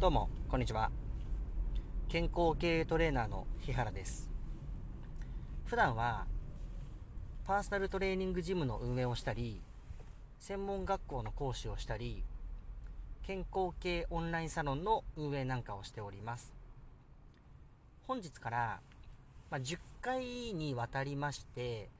どうも、こんにちは。健康経営トレーナーの日原です。普段は、パーソナルトレーニングジムの運営をしたり、専門学校の講師をしたり、健康系オンラインサロンの運営なんかをしております。本日から、まあ、10回にわたりまして、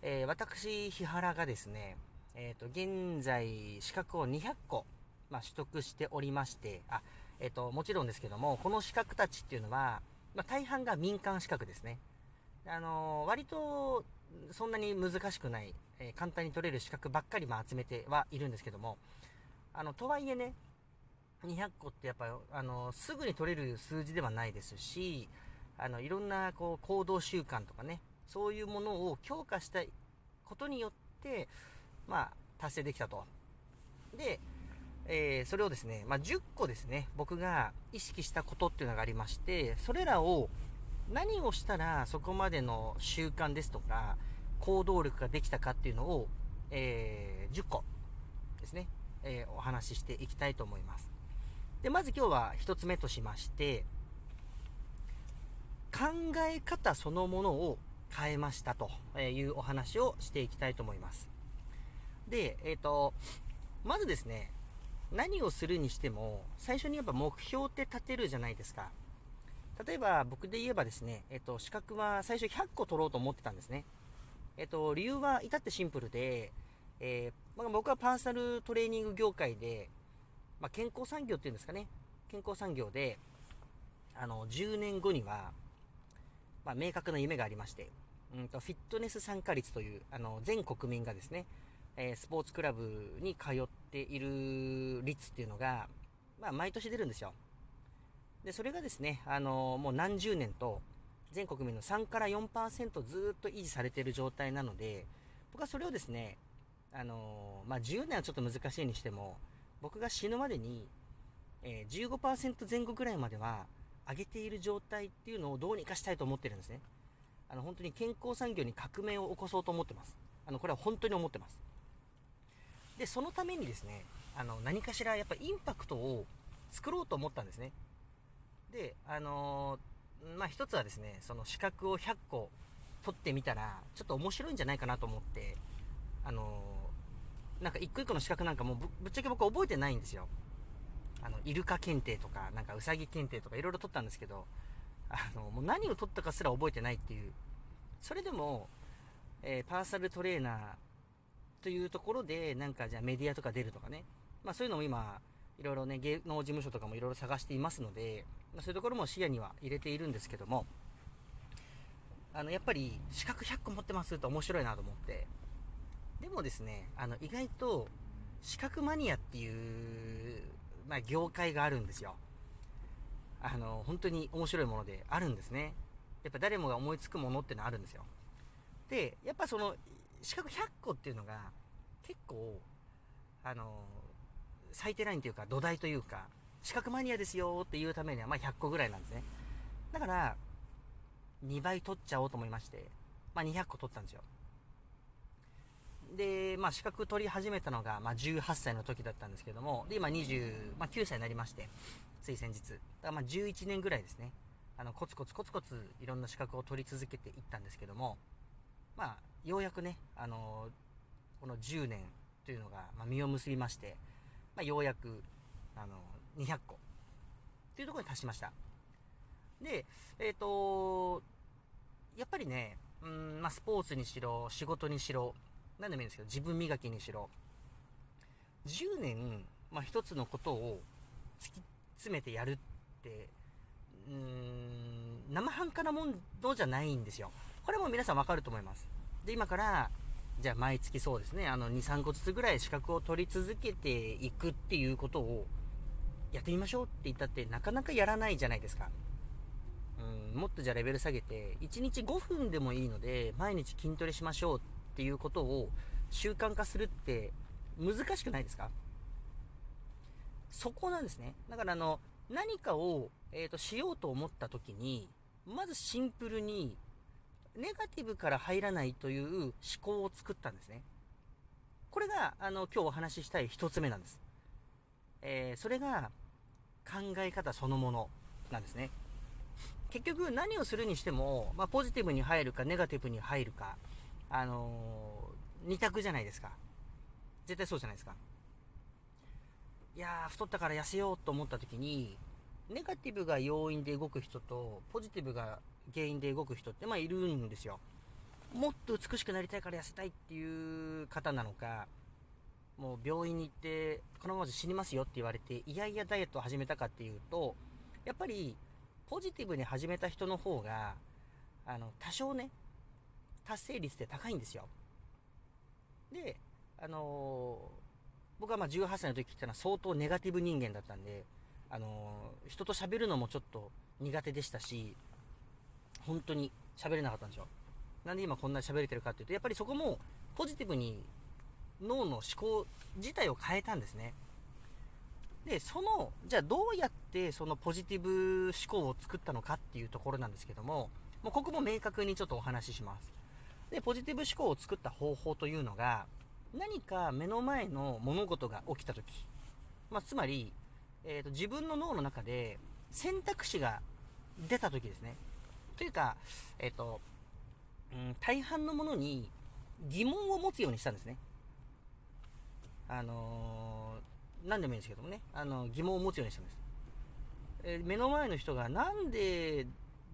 えー、私、日原がですね、えっ、ー、と、現在、資格を200個、まあ、取得しておりまして、あ、えっ、と、もちろんですけども、この資格たちっていうのは、まあ、大半が民間資格ですね。あのー、割と、そんなに難しくない、えー、簡単に取れる資格ばっかり、まあ、集めてはいるんですけども、あの、とはいえね、200個ってやっぱ、あの、すぐに取れる数字ではないですし、あの、いろんな、こう、行動習慣とかね、そういうものを強化したことによって、まあ、達成できたと。で、えー、それをですね、まあ、10個ですね、僕が意識したことっていうのがありまして、それらを何をしたらそこまでの習慣ですとか、行動力ができたかっていうのを、えー、10個ですね、えー、お話ししていきたいと思います。で、まず今日は1つ目としまして、考え方そのものを変えましたというお話をしていきたいと思います。で、えっ、ー、と、まずですね、何をするにしても、最初にやっぱ目標って立てるじゃないですか。例えば僕で言えばですね、えっと、資格は最初100個取ろうと思ってたんですね。えっと、理由は至ってシンプルで、えー、まあ、僕はパーソナルトレーニング業界で、まあ、健康産業っていうんですかね。健康産業で、あの、10年後には、まあ、明確な夢がありまして、うんと、フィットネス参加率という、あの、全国民がですね、えー、スポーツクラブに通っている率っていうのが、まあ、毎年出るんですよ。で、それがですね、あのー、もう何十年と、全国民の3から4%ずっと維持されている状態なので、僕はそれをですね、あのー、まあ、10年はちょっと難しいにしても、僕が死ぬまでに、えー、15%前後ぐらいまでは上げている状態っていうのをどうにかしたいと思ってるんですね。あの、本当に健康産業に革命を起こそうと思ってます。あの、これは本当に思ってます。で、そのためにですね、あの、何かしらやっぱインパクトを作ろうと思ったんですね。で、あのー、まあ、一つはですね、その資格を100個取ってみたら、ちょっと面白いんじゃないかなと思って、あのー、なんか一個一個の資格なんかもぶぶっちゃけ僕覚えてないんですよ。あの、イルカ検定とか、なんかウサギ検定とかいろいろ取ったんですけど、あの、もう何を取ったかすら覚えてないっていう。それでも、えー、パーソナルトレーナーというところで、なんかじゃあメディアとか出るとかね。まあそういうのも今、いろいろね、芸能事務所とかもいろいろ探していますので、まあ、そういうところも視野には入れているんですけども、あの、やっぱり資格100個持ってますと面白いなと思って。でもですね、あの、意外と資格マニアっていう、まあ業界があるんですよ。あの、本当に面白いものであるんですね。やっぱ誰もが思いつくものってのあるんですよ。で、やっぱその、資格100個っていうのが、結構、あの、最低ラインというか土台というか、資格マニアですよっていうためには、まあ100個ぐらいなんですね。だから、2倍取っちゃおうと思いまして、まあ200個取ったんですよ。で、まあ資格取り始めたのが、まあ18歳の時だったんですけども、で、今29、まあ、歳になりまして、つい先日。だからまあ11年ぐらいですね。あの、コツコツコツコツいろんな資格を取り続けていったんですけども、まあ、ようやくね、あのこの10年というのが、まあ、実を結びまして、まあ、ようやく、あの200個っていうところに達しました。で、えっ、ー、とやっぱりね、うん、まあ、スポーツにしろ、仕事にしろ、何でもいいんですけど、自分磨きにしろ、10年、まあ、一つのことを突き詰めてやるって、うーん、生半可なものじゃないんですよ。これも皆さんわかると思います。で、今から、じゃあ毎月そうですね、あの、2、3個ずつぐらい資格を取り続けていくっていうことをやってみましょうって言ったってなかなかやらないじゃないですか。うん、もっとじゃあレベル下げて、1日5分でもいいので、毎日筋トレしましょうっていうことを習慣化するって難しくないですか？そこなんですね。だからあの、何かを、えっ、ー、と、しようと思った時に、まずシンプルにネガティブから入らないという思考を作ったんですね。これが、あの、今日お話ししたい一つ目なんです。えー、それが、考え方そのものなんですね。結局何をするにしても、まあ、ポジティブに入るかネガティブに入るか、あのー、二択じゃないですか。絶対そうじゃないですか。いやー、太ったから痩せようと思った時に、ネガティブが要因で動く人と、ポジティブが原因で動く人って、まあいるんですよ。もっと美しくなりたいから痩せたいっていう方なのか、もう病院に行って、このままじゃ死にますよって言われて、いやいやダイエットを始めたかっていうと、やっぱり、ポジティブに始めた人の方が、あの、多少ね、達成率って高いんですよ。で、あのー、僕はまあ18歳の時ってのは相当ネガティブ人間だったんで、あのー、人と喋るのもちょっと苦手でしたし、本当に喋れなかったんですよ。なんで今こんなに喋れてるかっていうと、やっぱりそこもポジティブに脳の思考自体を変えたんですね。で、その、じゃあどうやってそのポジティブ思考を作ったのかっていうところなんですけども、もうここも明確にちょっとお話しします。で、ポジティブ思考を作った方法というのが、何か目の前の物事が起きたとき、まあ、つまり、えーと、自分の脳の中で選択肢が出たときですね。というか、えっ、ー、と、うん、大半のものに疑問を持つようにしたんですね。あのー、何でもいいんですけどもね、あの疑問を持つようにしたんです。えー、目の前の人がなんで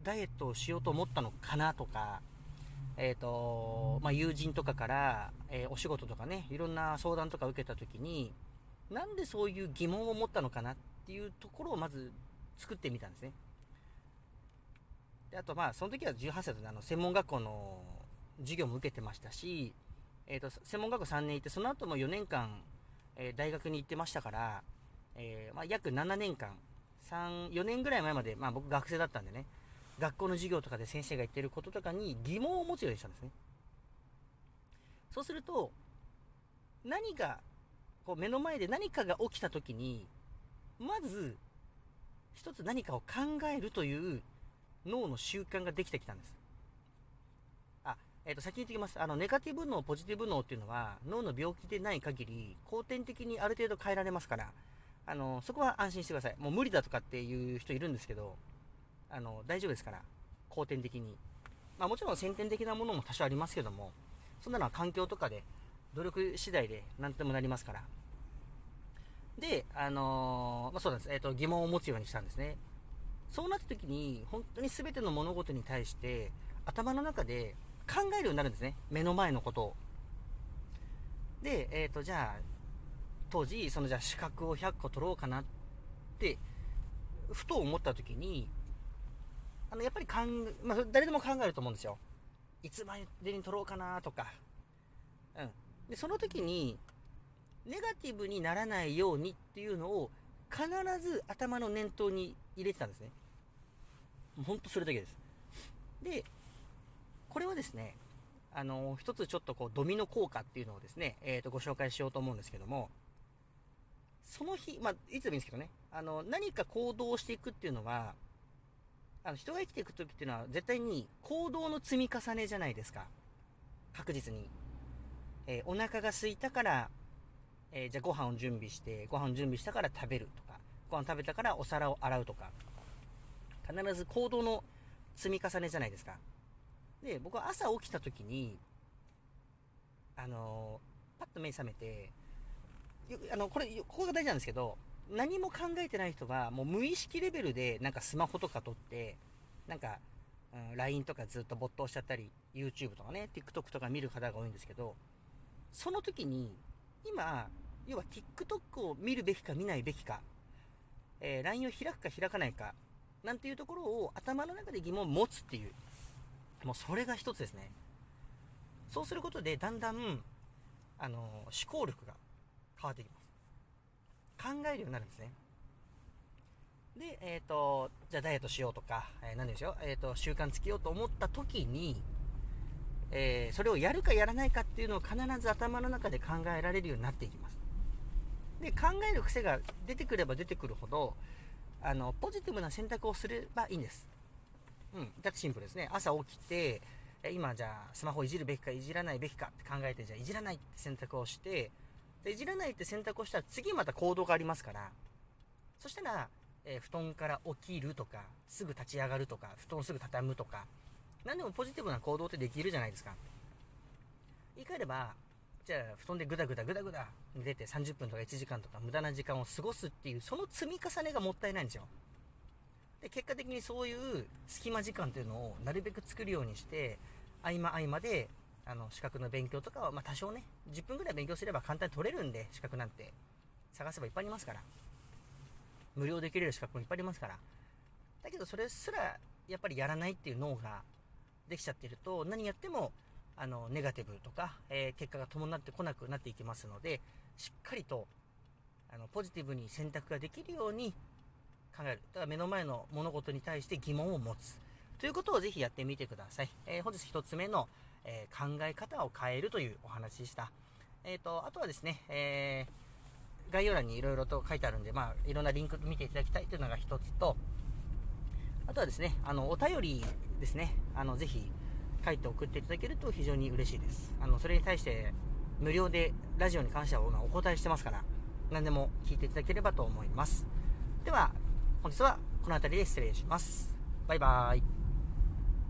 ダイエットをしようと思ったのかなとか、えっ、ー、と、まあ、友人とかから、えー、お仕事とかね、いろんな相談とか受けた時に、なんでそういう疑問を持ったのかなっていうところをまず作ってみたんですね。であとまあ、その時は18歳であの専門学校の授業も受けてましたし、えっ、ー、と、専門学校3年行って、その後も4年間、えー、大学に行ってましたから、えー、まあ、約7年間、3、4年ぐらい前まで、まあ僕学生だったんでね、学校の授業とかで先生が言ってることとかに疑問を持つようにしたんですね。そうすると、何か、こう目の前で何かが起きた時に、まず、一つ何かを考えるという脳の習慣ができてきたんです。あえっ、ー、と、先に言ってきます。あの、ネガティブ脳、ポジティブ脳っていうのは、脳の病気でない限り、後天的にある程度変えられますから、あの、そこは安心してください。もう無理だとかっていう人いるんですけど、あの、大丈夫ですから、後天的に。まあもちろん先天的なものも多少ありますけども、そんなのは環境とかで、努力次第で何ともなりますから。で、あのー、まあ、そうなんです。えっ、ー、と、疑問を持つようにしたんですね。そうなった時に、本当に全ての物事に対して、頭の中で考えるようになるんですね。目の前のことを。で、えっ、ー、と、じゃあ、当時、そのじゃあ資格を100個取ろうかなって、ふと思った時に、あの、やっぱり考え、まあ、誰でも考えると思うんですよ。いつまでに取ろうかなとか。うん。で、その時に、ネガティブにならないようにっていうのを、必ず頭の念頭に入れてたんですね。ほんとそれだけです。で、これはですね、あの、一つちょっとこう、ドミノ効果っていうのをですね、えっ、ー、と、ご紹介しようと思うんですけども、その日、まあ、いつでもいいんですけどね、あの、何か行動をしていくっていうのは、あの、人が生きていく時っていうのは、絶対に行動の積み重ねじゃないですか。確実に。えー、お腹が空いたから、えー、じゃあご飯を準備して、ご飯を準備したから食べるとか、ご飯食べたからお皿を洗うとか、必ず行動の積み重ねじゃないですか。で、僕は朝起きた時に、あのー、パッと目覚めて、あの、これ、ここが大事なんですけど、何も考えてない人が、もう無意識レベルで、なんかスマホとか撮って、なんか、うん、LINE とかずっと没頭しちゃったり、YouTube とかね、TikTok とか見る方が多いんですけど、その時に、今、要は TikTok を見るべきか見ないべきか、えー、LINE を開くか開かないか、なんていうところを頭の中で疑問を持つっていう、もうそれが一つですね。そうすることで、だんだん、あの、思考力が変わってきます。考えるようになるんですね。で、えっ、ー、と、じゃあダイエットしようとか、えー、何でしょう、えっ、ー、と、習慣つけようと思った時に、えー、それをやるかやらないかっていうのを必ず頭の中で考えられるようになっていきます。で、考える癖が出てくれば出てくるほど、あの、ポジティブな選択をすればいいんです。うん。だってシンプルですね。朝起きて、今じゃあスマホいじるべきかいじらないべきかって考えて、じゃあいじらないって選択をして、でいじらないって選択をしたら次また行動がありますから、そしたらえー、布団から起きるとか、すぐ立ち上がるとか、布団すぐ畳むとか、何でもポジティブな行動ってできるじゃないですか。言い換えれば、じゃあ布団でぐだぐだぐだぐだ寝て30分とか1時間とか無駄な時間を過ごすっていう、その積み重ねがもったいないんですよ。で、結果的にそういう隙間時間っていうのをなるべく作るようにして、合間合間で、あの、資格の勉強とかは、まあ多少ね、10分ぐらい勉強すれば簡単に取れるんで、資格なんて。探せばいっぱいありますから。無料で切れる資格もいっぱいありますから。だけどそれすらやっぱりやらないっていう脳ができちゃってると何やってもあのネガティブとか、えー、結果が伴ってこなくなっていきますのでしっかりとあのポジティブに選択ができるように考える。だから目の前の物事に対して疑問を持つ。ということをぜひやってみてください。えー、本日一つ目の、えー、考え方を変えるというお話でした。えっ、と、あとはですね、えー概要欄にいろいろと書いてあるんで、まあ、いろんなリンク見ていただきたいというのが一つと、あとはですね、あの、お便りですね、あの、ぜひ書いて送っていただけると非常に嬉しいです。あの、それに対して無料でラジオに関してはお答えしてますから、何でも聞いていただければと思います。では、本日はこの辺りで失礼します。バイバーイ。